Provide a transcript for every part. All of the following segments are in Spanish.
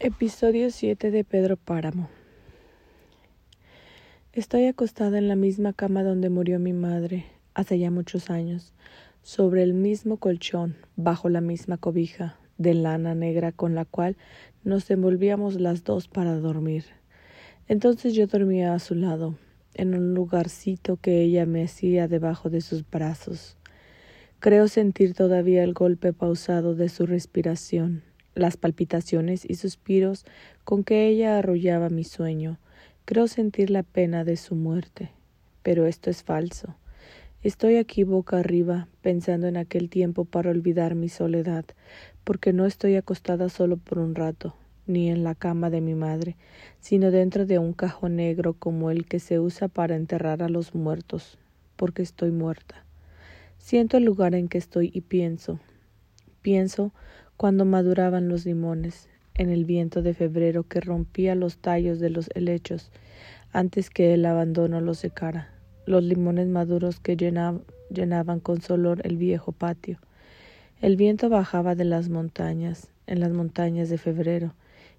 Episodio 7 de Pedro Páramo. Estoy acostada en la misma cama donde murió mi madre hace ya muchos años, sobre el mismo colchón, bajo la misma cobija de lana negra con la cual nos envolvíamos las dos para dormir. Entonces yo dormía a su lado, en un lugarcito que ella me hacía debajo de sus brazos. Creo sentir todavía el golpe pausado de su respiración las palpitaciones y suspiros con que ella arrullaba mi sueño. Creo sentir la pena de su muerte. Pero esto es falso. Estoy aquí boca arriba, pensando en aquel tiempo para olvidar mi soledad, porque no estoy acostada solo por un rato, ni en la cama de mi madre, sino dentro de un cajón negro como el que se usa para enterrar a los muertos, porque estoy muerta. Siento el lugar en que estoy y pienso. Pienso cuando maduraban los limones, en el viento de febrero que rompía los tallos de los helechos antes que el abandono los secara, los limones maduros que llenaban con su olor el viejo patio. El viento bajaba de las montañas, en las montañas de febrero,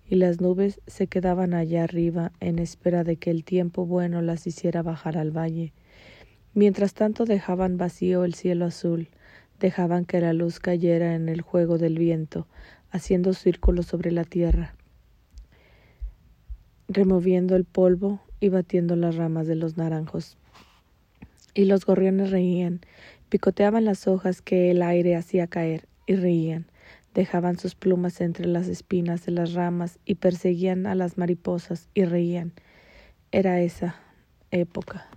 y las nubes se quedaban allá arriba en espera de que el tiempo bueno las hiciera bajar al valle. Mientras tanto dejaban vacío el cielo azul, dejaban que la luz cayera en el juego del viento, haciendo círculos sobre la tierra, removiendo el polvo y batiendo las ramas de los naranjos. Y los gorriones reían, picoteaban las hojas que el aire hacía caer, y reían, dejaban sus plumas entre las espinas de las ramas y perseguían a las mariposas y reían. Era esa época.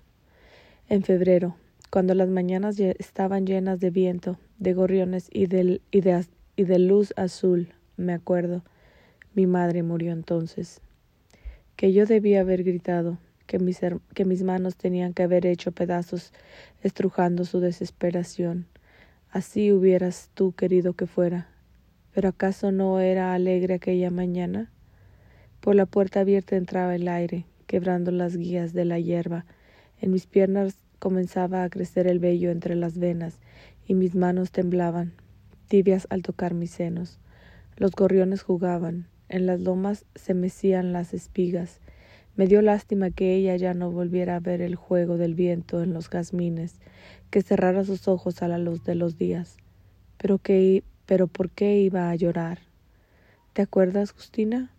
En febrero, cuando las mañanas estaban llenas de viento, de gorriones y de, luz azul, me acuerdo, mi madre murió entonces. Que yo debía haber gritado, que mis, que mis manos tenían que haber hecho pedazos estrujando su desesperación. Así hubieras tú querido que fuera. Pero acaso no era alegre aquella mañana? Por la puerta abierta entraba el aire, quebrando las guías de la hierba. En mis piernas comenzaba a crecer el vello entre las venas y mis manos temblaban, tibias al tocar mis senos. Los gorriones jugaban, en las lomas se mecían las espigas. Me dio lástima que ella ya no volviera a ver el juego del viento en los jazmines, que cerrara sus ojos a la luz de los días. Pero qué, pero ¿por qué iba a llorar? ¿Te acuerdas, Justina?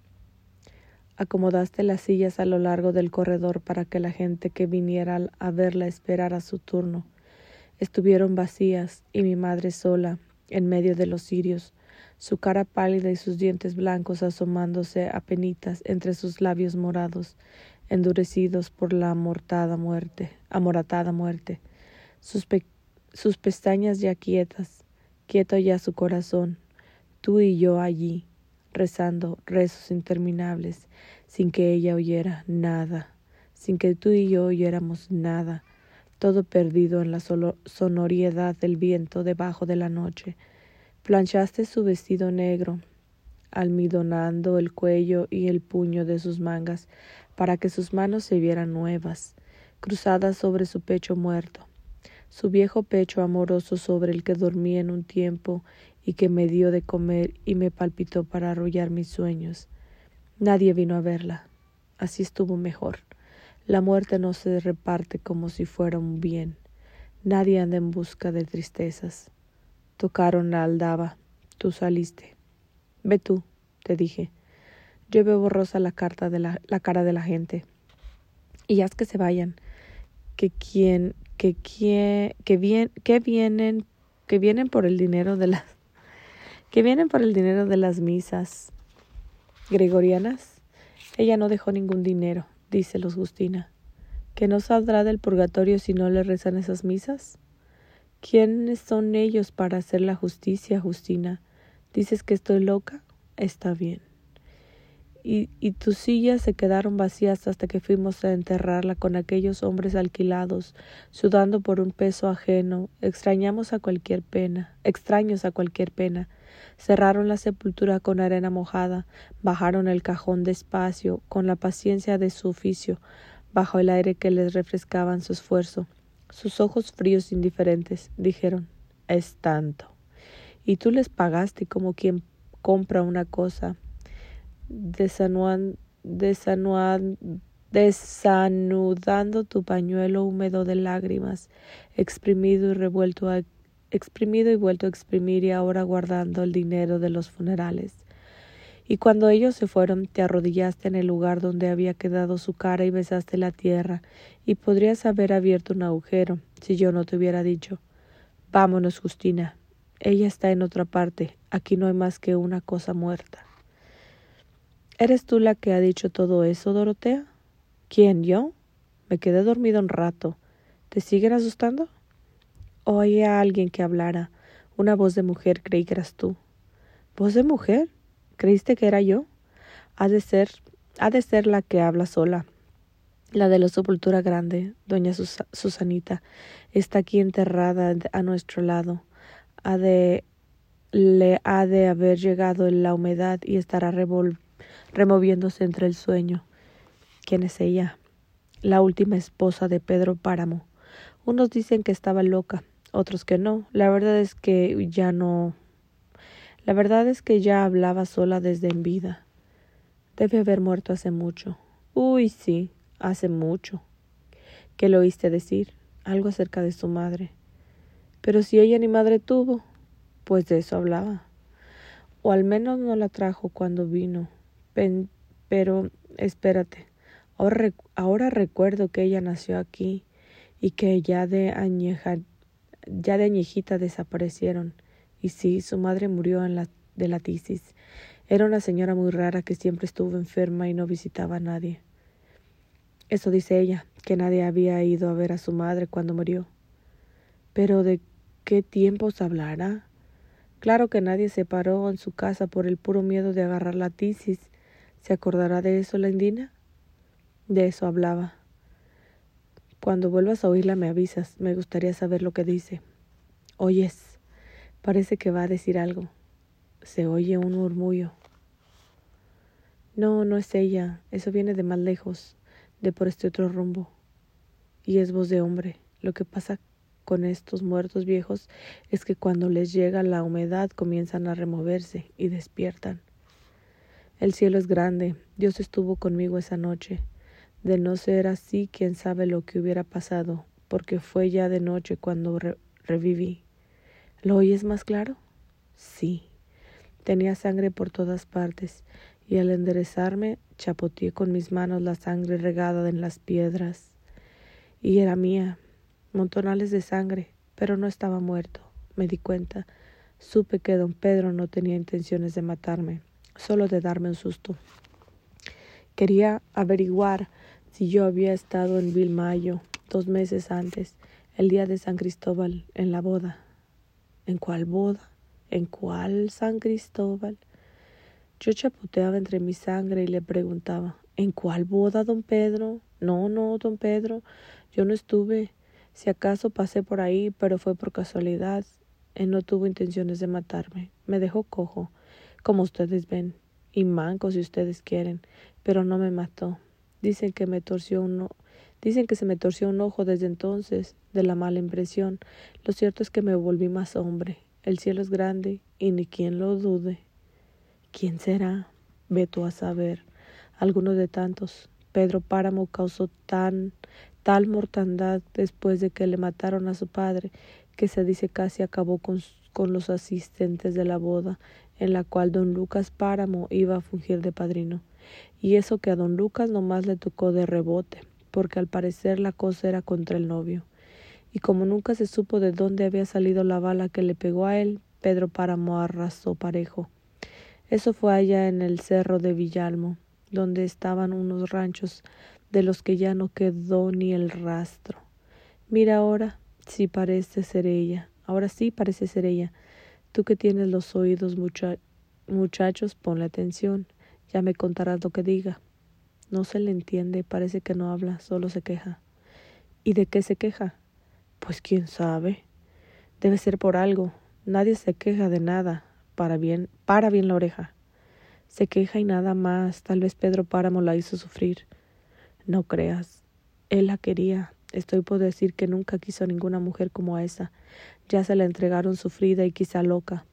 Acomodaste las sillas a lo largo del corredor para que la gente que viniera a verla esperara su turno. Estuvieron vacías y mi madre sola, en medio de los cirios, su cara pálida y sus dientes blancos asomándose a penitas entre sus labios morados, endurecidos por la amortada muerte, amoratada muerte, sus, sus pestañas ya quietas, quieto ya su corazón, tú y yo allí, rezando rezos interminables, sin que ella oyera nada, sin que tú y yo oyéramos nada, todo perdido en la sonoriedad del viento debajo de la noche. Planchaste su vestido negro, almidonando el cuello y el puño de sus mangas para que sus manos se vieran nuevas, cruzadas sobre su pecho muerto, su viejo pecho amoroso sobre el que dormí en un tiempo y que me dio de comer y me palpitó para arrullar mis sueños. Nadie vino a verla. Así estuvo mejor. La muerte no se reparte como si fuera un bien. Nadie anda en busca de tristezas. Tocaron la aldaba. Tú saliste. Ve tú, te dije. Yo veo borrosa la, carta de la, la cara de la gente. Y haz que se vayan. Que quien, que que que vienen, que vienen por el dinero de las que vienen por el dinero de las misas gregorianas. Ella no dejó ningún dinero, dice los Justina. ¿Que no saldrá del purgatorio si no le rezan esas misas? ¿Quiénes son ellos para hacer la justicia, Justina? ¿Dices que estoy loca? Está bien. Y, y, tus sillas se quedaron vacías hasta que fuimos a enterrarla con aquellos hombres alquilados, sudando por un peso ajeno, extrañamos a cualquier pena, extraños a cualquier pena, Cerraron la sepultura con arena mojada, bajaron el cajón despacio, con la paciencia de su oficio, bajo el aire que les refrescaban su esfuerzo. Sus ojos fríos e indiferentes dijeron Es tanto. Y tú les pagaste como quien compra una cosa. Desanudando tu pañuelo húmedo de lágrimas, exprimido y revuelto a, exprimido y vuelto a exprimir y ahora guardando el dinero de los funerales. Y cuando ellos se fueron, te arrodillaste en el lugar donde había quedado su cara y besaste la tierra, y podrías haber abierto un agujero si yo no te hubiera dicho Vámonos, Justina. Ella está en otra parte. Aquí no hay más que una cosa muerta. ¿Eres tú la que ha dicho todo eso, Dorotea? ¿Quién, yo? Me quedé dormido un rato. ¿Te siguen asustando? Oí a alguien que hablara. Una voz de mujer, creí que eras tú. ¿Voz de mujer? ¿Creíste que era yo? Ha de ser, ha de ser la que habla sola. La de la sepultura grande, doña Susanita, está aquí enterrada a nuestro lado. Ha de, le ha de haber llegado la humedad y estará removiéndose entre el sueño. ¿Quién es ella? La última esposa de Pedro Páramo. Unos dicen que estaba loca, otros que no. La verdad es que ya no. La verdad es que ya hablaba sola desde en vida. Debe haber muerto hace mucho. Uy, sí, hace mucho. ¿Qué le oíste decir? Algo acerca de su madre. Pero si ella ni madre tuvo, pues de eso hablaba. O al menos no la trajo cuando vino. Pero espérate. Ahora, ahora recuerdo que ella nació aquí y que ya de añeja, ya de añejita desaparecieron. Y sí, su madre murió en la, de la tisis. Era una señora muy rara que siempre estuvo enferma y no visitaba a nadie. Eso dice ella, que nadie había ido a ver a su madre cuando murió. Pero ¿de qué tiempos hablará? Claro que nadie se paró en su casa por el puro miedo de agarrar la tisis. ¿Se acordará de eso la indina? De eso hablaba. Cuando vuelvas a oírla me avisas. Me gustaría saber lo que dice. Oyes. Parece que va a decir algo. Se oye un murmullo. No, no es ella. Eso viene de más lejos de por este otro rumbo. Y es voz de hombre. Lo que pasa con estos muertos viejos es que cuando les llega la humedad comienzan a removerse y despiertan. El cielo es grande. Dios estuvo conmigo esa noche. De no ser así, quién sabe lo que hubiera pasado, porque fue ya de noche cuando reviví. ¿Lo oyes más claro? Sí. Tenía sangre por todas partes y al enderezarme chapoteé con mis manos la sangre regada en las piedras. Y era mía, montonales de sangre, pero no estaba muerto. Me di cuenta. Supe que don Pedro no tenía intenciones de matarme, solo de darme un susto. Quería averiguar si yo había estado en Vilmayo dos meses antes, el día de San Cristóbal, en la boda. ¿En cuál boda? ¿En cuál San Cristóbal? Yo chapoteaba entre mi sangre y le preguntaba ¿En cuál boda, don Pedro? No, no, don Pedro, yo no estuve. Si acaso pasé por ahí, pero fue por casualidad. Él no tuvo intenciones de matarme. Me dejó cojo, como ustedes ven, y manco si ustedes quieren, pero no me mató. Dicen que me torció uno. Dicen que se me torció un ojo desde entonces, de la mala impresión. Lo cierto es que me volví más hombre. El cielo es grande, y ni quien lo dude. ¿Quién será? Ve tú a saber. Alguno de tantos. Pedro Páramo causó tan tal mortandad después de que le mataron a su padre, que se dice casi acabó con, con los asistentes de la boda, en la cual don Lucas Páramo iba a fungir de padrino. Y eso que a don Lucas nomás le tocó de rebote, porque al parecer la cosa era contra el novio. Y como nunca se supo de dónde había salido la bala que le pegó a él, Pedro Páramo arrasó parejo. Eso fue allá en el cerro de Villalmo, donde estaban unos ranchos de los que ya no quedó ni el rastro. Mira ahora, sí parece ser ella. Ahora sí parece ser ella. Tú que tienes los oídos, muchachos, ponle atención. Ya me contarás lo que diga. No se le entiende, parece que no habla, solo se queja. ¿Y de qué se queja? Pues quién sabe. Debe ser por algo. Nadie se queja de nada para bien, para bien la oreja. Se queja y nada más. Tal vez Pedro Páramo la hizo sufrir. No creas. Él la quería. Estoy por decir que nunca quiso a ninguna mujer como a esa. Ya se la entregaron sufrida y quizá loca.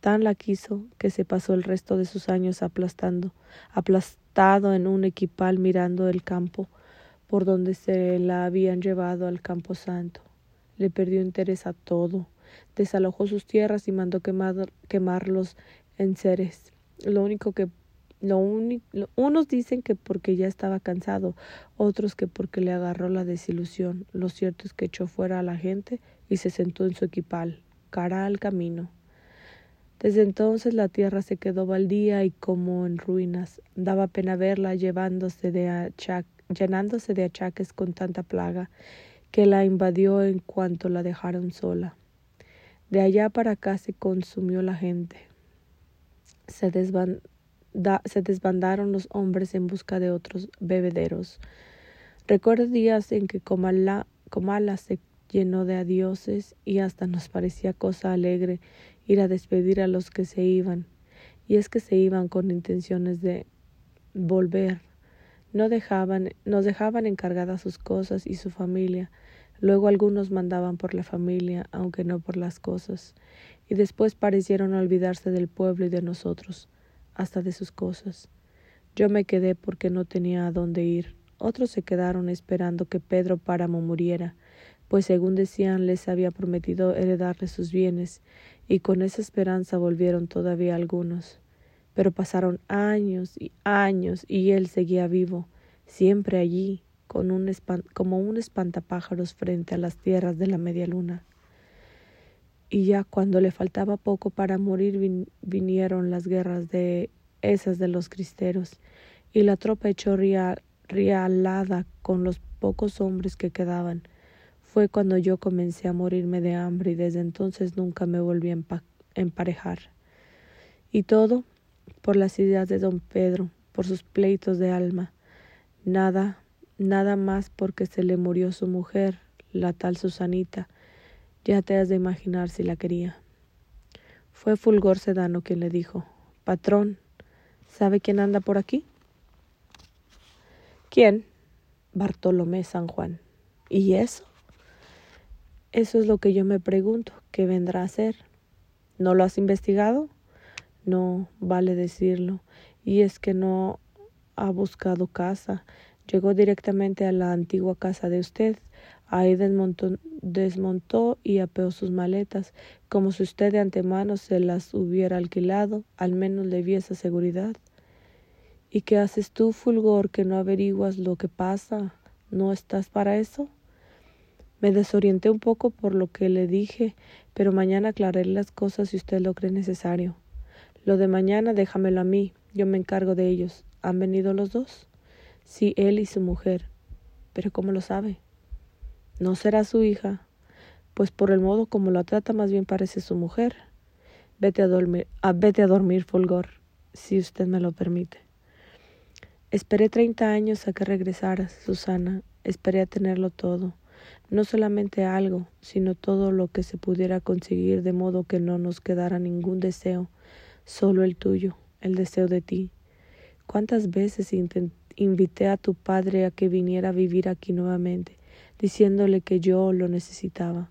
Tan la quiso que se pasó el resto de sus años aplastando, aplastado en un equipal mirando el campo por donde se la habían llevado al campo santo. Le perdió interés a todo, desalojó sus tierras y mandó quemar, quemarlos en seres. Lo único que lo unos dicen que porque ya estaba cansado, otros que porque le agarró la desilusión. Lo cierto es que echó fuera a la gente y se sentó en su equipal, cara al camino. Desde entonces la tierra se quedó baldía y como en ruinas. Daba pena verla llevándose de llenándose de achaques con tanta plaga que la invadió en cuanto la dejaron sola. De allá para acá se consumió la gente. Se desvan se desbandaron los hombres en busca de otros bebederos. Recuerdo días en que Comala, Comala se llenó de adioses y hasta nos parecía cosa alegre ir a despedir a los que se iban. Y es que se iban con intenciones de volver. No dejaban, nos dejaban encargadas sus cosas y su familia. Luego algunos mandaban por la familia, aunque no por las cosas. Y después parecieron olvidarse del pueblo y de nosotros hasta de sus cosas. Yo me quedé porque no tenía a dónde ir. Otros se quedaron esperando que Pedro Páramo muriera, pues según decían les había prometido heredarle sus bienes, y con esa esperanza volvieron todavía algunos. Pero pasaron años y años y él seguía vivo, siempre allí, como un espantapájaros frente a las tierras de la media luna y ya cuando le faltaba poco para morir vinieron las guerras de esas de los cristeros y la tropa echó rialada con los pocos hombres que quedaban. Fue cuando yo comencé a morirme de hambre y desde entonces nunca me volví a emparejar. Y todo por las ideas de don Pedro, por sus pleitos de alma. Nada, nada más porque se le murió su mujer, la tal Susanita, ya te has de imaginar si la quería. Fue Fulgor Sedano quien le dijo Patrón, ¿sabe quién anda por aquí? ¿Quién? Bartolomé San Juan. ¿Y eso? Eso es lo que yo me pregunto, ¿qué vendrá a hacer? ¿No lo has investigado? No, vale decirlo. Y es que no ha buscado casa. Llegó directamente a la antigua casa de usted, Ahí desmontó, desmontó y apeó sus maletas, como si usted de antemano se las hubiera alquilado, al menos le vi esa seguridad. ¿Y qué haces tú, Fulgor, que no averiguas lo que pasa? ¿No estás para eso? Me desorienté un poco por lo que le dije, pero mañana aclararé las cosas si usted lo cree necesario. Lo de mañana déjamelo a mí, yo me encargo de ellos. ¿Han venido los dos? Sí, él y su mujer. Pero ¿cómo lo sabe? No será su hija, pues por el modo como la trata más bien parece su mujer. Vete a dormir, ah, vete a dormir, Fulgor, si usted me lo permite. Esperé treinta años a que regresaras, Susana. Esperé a tenerlo todo. No solamente algo, sino todo lo que se pudiera conseguir de modo que no nos quedara ningún deseo, solo el tuyo, el deseo de ti. ¿Cuántas veces invité a tu padre a que viniera a vivir aquí nuevamente? diciéndole que yo lo necesitaba.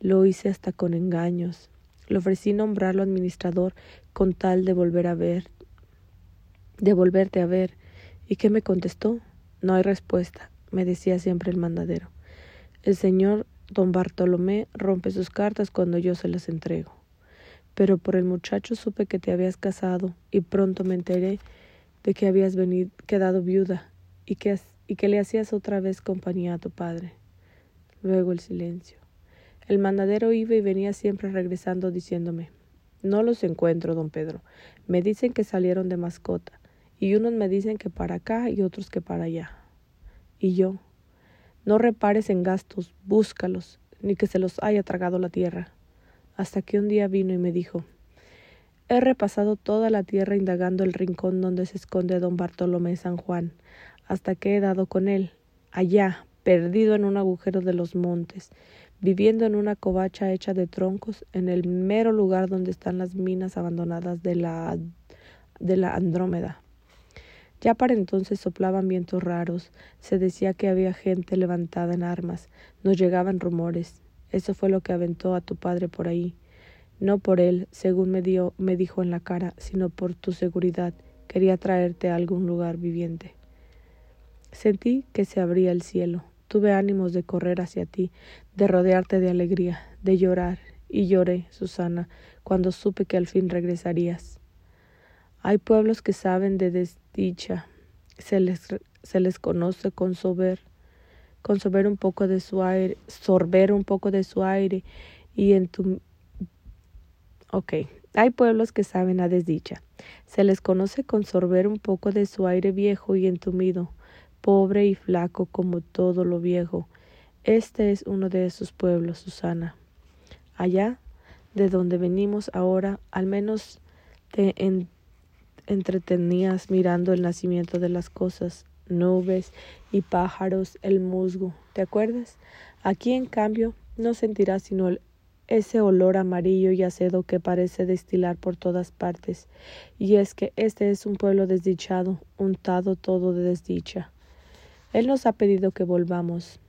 Lo hice hasta con engaños. Le ofrecí nombrarlo administrador con tal de volver a ver, de volverte a ver. ¿Y qué me contestó? No hay respuesta, me decía siempre el mandadero. El señor don Bartolomé rompe sus cartas cuando yo se las entrego. Pero por el muchacho supe que te habías casado y pronto me enteré de que habías venido, quedado viuda y que y que le hacías otra vez compañía a tu padre. Luego el silencio. El mandadero iba y venía siempre regresando diciéndome No los encuentro, don Pedro. Me dicen que salieron de mascota, y unos me dicen que para acá y otros que para allá. Y yo No repares en gastos, búscalos, ni que se los haya tragado la tierra. Hasta que un día vino y me dijo He repasado toda la tierra indagando el rincón donde se esconde don Bartolomé San Juan, hasta que he dado con él, allá, perdido en un agujero de los montes, viviendo en una covacha hecha de troncos, en el mero lugar donde están las minas abandonadas de la, de la Andrómeda. Ya para entonces soplaban vientos raros, se decía que había gente levantada en armas, nos llegaban rumores. Eso fue lo que aventó a tu padre por ahí. No por él, según me, dio, me dijo en la cara, sino por tu seguridad. Quería traerte a algún lugar viviente. Sentí que se abría el cielo. Tuve ánimos de correr hacia ti, de rodearte de alegría, de llorar, y lloré, Susana, cuando supe que al fin regresarías. Hay pueblos que saben de desdicha, se les, se les conoce con sober, con sober un poco de su aire, sorber un poco de su aire, y en tu Ok, hay pueblos que saben a desdicha. Se les conoce con sorber un poco de su aire viejo y entumido, pobre y flaco como todo lo viejo. Este es uno de esos pueblos, Susana. Allá, de donde venimos ahora, al menos te entretenías mirando el nacimiento de las cosas, nubes y pájaros, el musgo, ¿te acuerdas? Aquí, en cambio, no sentirás sino el ese olor amarillo y acedo que parece destilar por todas partes, y es que este es un pueblo desdichado, untado todo de desdicha. Él nos ha pedido que volvamos,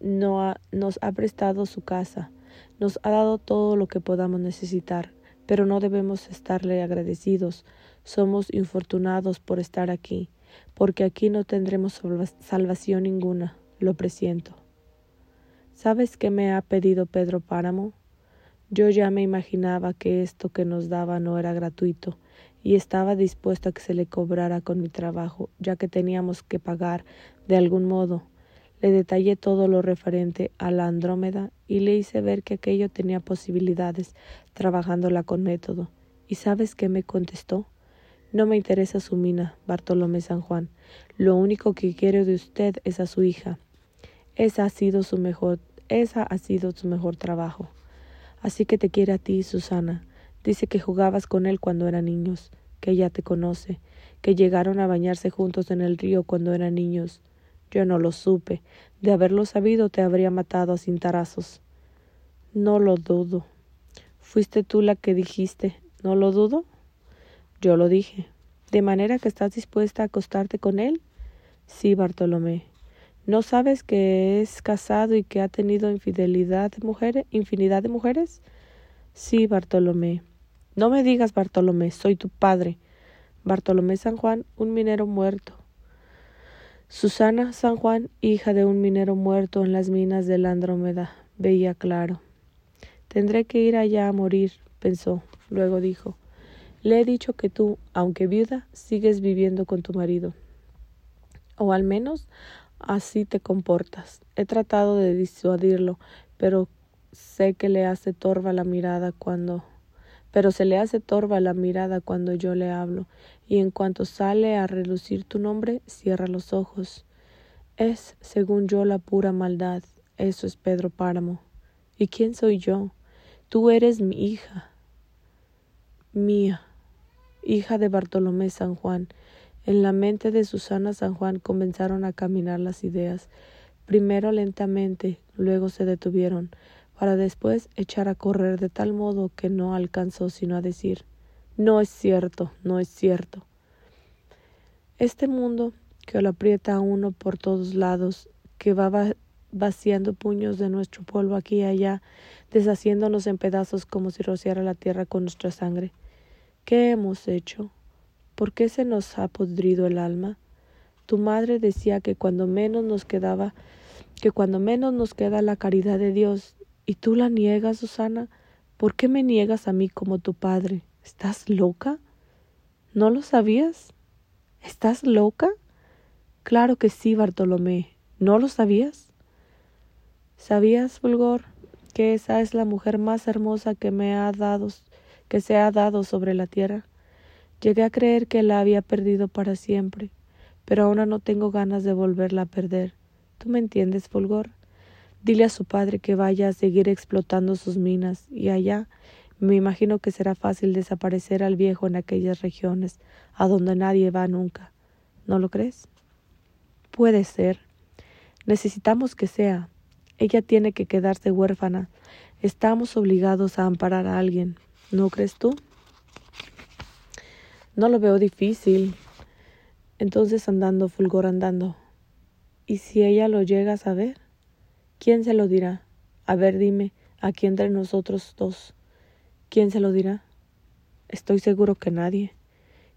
no nos ha prestado su casa, nos ha dado todo lo que podamos necesitar, pero no debemos estarle agradecidos. Somos infortunados por estar aquí, porque aquí no tendremos salvación ninguna, lo presiento. ¿Sabes qué me ha pedido Pedro Páramo? Yo ya me imaginaba que esto que nos daba no era gratuito, y estaba dispuesto a que se le cobrara con mi trabajo, ya que teníamos que pagar de algún modo. Le detallé todo lo referente a la Andrómeda y le hice ver que aquello tenía posibilidades, trabajándola con método. ¿Y sabes qué me contestó? No me interesa su mina, Bartolomé San Juan. Lo único que quiero de usted es a su hija. Esa ha sido su mejor, esa ha sido su mejor trabajo. Así que te quiere a ti, Susana. Dice que jugabas con él cuando eran niños, que ella te conoce, que llegaron a bañarse juntos en el río cuando eran niños. Yo no lo supe. De haberlo sabido te habría matado a cintarazos. No lo dudo. Fuiste tú la que dijiste. ¿No lo dudo? Yo lo dije. ¿De manera que estás dispuesta a acostarte con él? Sí, Bartolomé. ¿No sabes que es casado y que ha tenido infidelidad de mujeres, infinidad de mujeres? Sí, Bartolomé. No me digas, Bartolomé, soy tu padre. Bartolomé San Juan, un minero muerto. Susana San Juan, hija de un minero muerto en las minas de la Andrómeda, veía claro. Tendré que ir allá a morir, pensó. Luego dijo, le he dicho que tú, aunque viuda, sigues viviendo con tu marido. O al menos así te comportas. He tratado de disuadirlo, pero sé que le hace torva la mirada cuando pero se le hace torva la mirada cuando yo le hablo, y en cuanto sale a relucir tu nombre, cierra los ojos. Es, según yo, la pura maldad. Eso es Pedro Páramo. ¿Y quién soy yo? Tú eres mi hija. Mía, hija de Bartolomé San Juan, en la mente de Susana San Juan comenzaron a caminar las ideas, primero lentamente, luego se detuvieron, para después echar a correr de tal modo que no alcanzó sino a decir No es cierto, no es cierto. Este mundo que lo aprieta a uno por todos lados, que va vaciando puños de nuestro polvo aquí y allá, deshaciéndonos en pedazos como si rociara la tierra con nuestra sangre. ¿Qué hemos hecho? ¿Por qué se nos ha podrido el alma? Tu madre decía que cuando menos nos quedaba, que cuando menos nos queda la caridad de Dios, y tú la niegas, Susana, ¿por qué me niegas a mí como tu padre? ¿Estás loca? ¿No lo sabías? ¿Estás loca? Claro que sí, Bartolomé. ¿No lo sabías? ¿Sabías, Fulgor, que esa es la mujer más hermosa que me ha dado, que se ha dado sobre la tierra? Llegué a creer que la había perdido para siempre, pero ahora no tengo ganas de volverla a perder. ¿Tú me entiendes, Fulgor? Dile a su padre que vaya a seguir explotando sus minas, y allá me imagino que será fácil desaparecer al viejo en aquellas regiones, a donde nadie va nunca. ¿No lo crees? Puede ser. Necesitamos que sea. Ella tiene que quedarse huérfana. Estamos obligados a amparar a alguien. ¿No crees tú? No lo veo difícil. Entonces andando, fulgor andando. ¿Y si ella lo llega a saber? ¿Quién se lo dirá? A ver, dime, aquí entre nosotros dos. ¿Quién se lo dirá? Estoy seguro que nadie.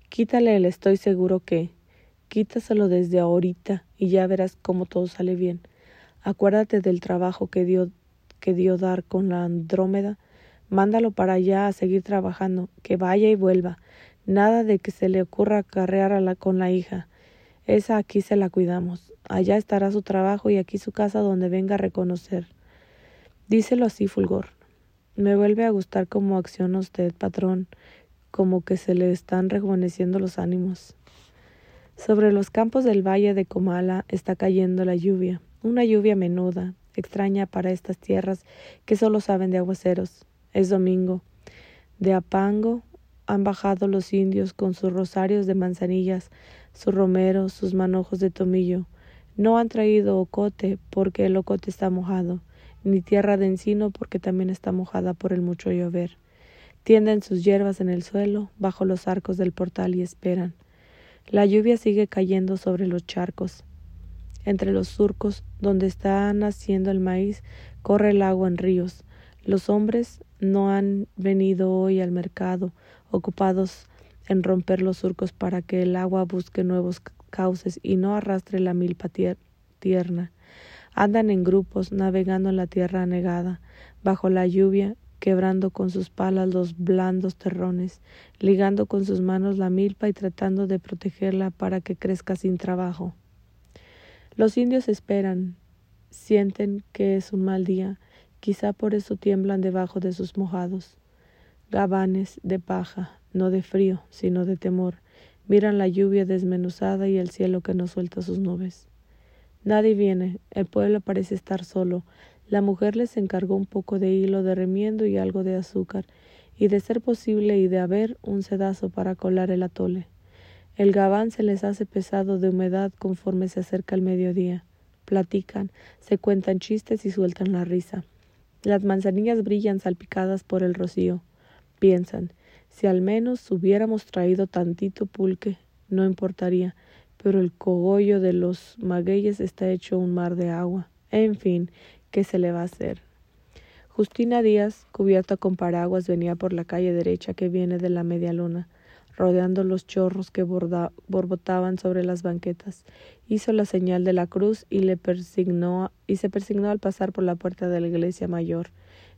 Quítale el estoy seguro que. Quítaselo desde ahorita y ya verás cómo todo sale bien. Acuérdate del trabajo que dio, que dio dar con la Andrómeda. Mándalo para allá a seguir trabajando, que vaya y vuelva. Nada de que se le ocurra carrear a la, con la hija. Esa aquí se la cuidamos. Allá estará su trabajo y aquí su casa donde venga a reconocer. Díselo así, Fulgor. Me vuelve a gustar cómo acciona usted, patrón, como que se le están rejuveneciendo los ánimos. Sobre los campos del valle de Comala está cayendo la lluvia, una lluvia menuda, extraña para estas tierras que solo saben de aguaceros. Es domingo. De Apango han bajado los indios con sus rosarios de manzanillas, sus romeros, sus manojos de tomillo. No han traído ocote porque el ocote está mojado, ni tierra de encino porque también está mojada por el mucho llover. Tienden sus hierbas en el suelo, bajo los arcos del portal y esperan. La lluvia sigue cayendo sobre los charcos. Entre los surcos, donde está naciendo el maíz, corre el agua en ríos. Los hombres no han venido hoy al mercado, ocupados en romper los surcos para que el agua busque nuevos cauces y no arrastre la milpa tierna. Andan en grupos, navegando en la tierra anegada, bajo la lluvia, quebrando con sus palas los blandos terrones, ligando con sus manos la milpa y tratando de protegerla para que crezca sin trabajo. Los indios esperan, sienten que es un mal día, quizá por eso tiemblan debajo de sus mojados. Gabanes de paja, no de frío, sino de temor, miran la lluvia desmenuzada y el cielo que no suelta sus nubes. Nadie viene, el pueblo parece estar solo. La mujer les encargó un poco de hilo de remiendo y algo de azúcar, y de ser posible y de haber un sedazo para colar el atole. El gabán se les hace pesado de humedad conforme se acerca el mediodía. Platican, se cuentan chistes y sueltan la risa. Las manzanillas brillan salpicadas por el rocío. Piensan, si al menos hubiéramos traído tantito pulque, no importaría, pero el cogollo de los magueyes está hecho un mar de agua. En fin, ¿qué se le va a hacer? Justina Díaz, cubierta con paraguas, venía por la calle derecha que viene de la media luna, rodeando los chorros que borbotaban sobre las banquetas. Hizo la señal de la cruz y le persignó y se persignó al pasar por la puerta de la iglesia mayor.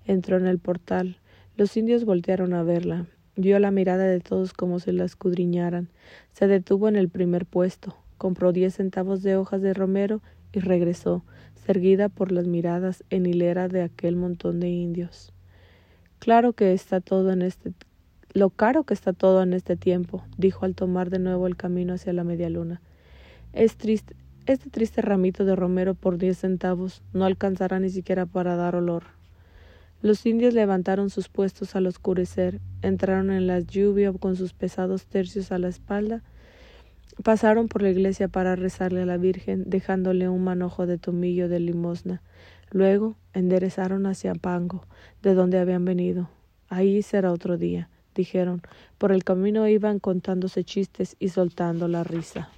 Entró en el portal. Los indios voltearon a verla. Vio la mirada de todos como si la escudriñaran. Se detuvo en el primer puesto, compró diez centavos de hojas de romero y regresó, seguida por las miradas en hilera de aquel montón de indios. Claro que está todo en este lo caro que está todo en este tiempo, dijo al tomar de nuevo el camino hacia la media luna. Es triste, este triste ramito de romero por diez centavos no alcanzará ni siquiera para dar olor. Los indios levantaron sus puestos al oscurecer, entraron en la lluvia con sus pesados tercios a la espalda, pasaron por la iglesia para rezarle a la Virgen, dejándole un manojo de tomillo de limosna. Luego enderezaron hacia Pango, de donde habían venido. Ahí será otro día, dijeron. Por el camino iban contándose chistes y soltando la risa.